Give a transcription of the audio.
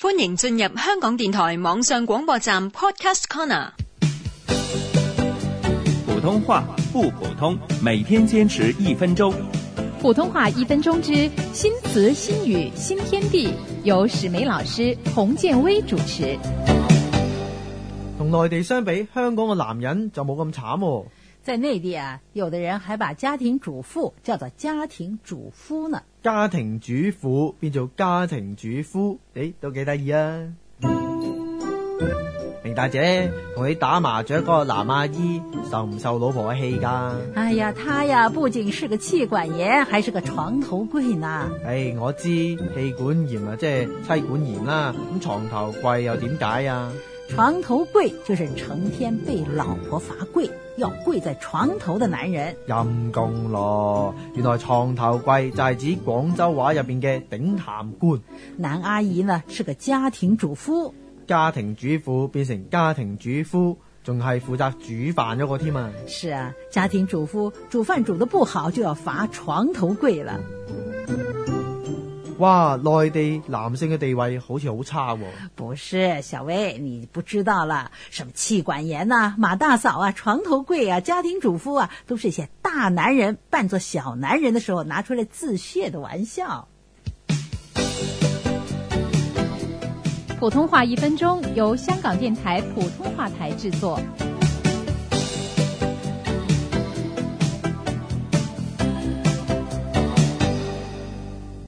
欢迎进入香港电台网上广播站 Podcast Corner。普通话不普通，每天坚持一分钟。普通话一分钟之新词新语新天地，由史梅老师洪建威主持。同内地相比，香港嘅男人就冇咁惨。在内地啊，有的人还把家庭主妇叫做家庭主夫呢。家庭主妇变做家庭主夫，诶，都几得意啊！明大姐，同你打麻雀嗰个男阿姨受唔受老婆嘅气噶？哎呀，他呀，不仅是个气管炎，还是个床头柜呢。哎，我知气管炎啊，即系妻管炎啦。咁床头柜又点解啊？床头柜就是成天被老婆罚跪，要跪在床头的男人。阴公咯，原来床头柜就系指广州话入边嘅顶坛官。男阿姨呢是个家庭主夫，家庭主妇变成家庭主夫，仲系负责煮饭嗰个添啊！是啊，家庭主妇煮饭煮得不好，就要罚床头跪了。哇，内地男性嘅地位好似好差喎！不是小薇，你不知道啦，什么气管炎呐、马大嫂啊、床头柜啊、家庭主妇啊，都是一些大男人扮作小男人的时候拿出来自谑的玩笑。普通话一分钟由香港电台普通话台制作。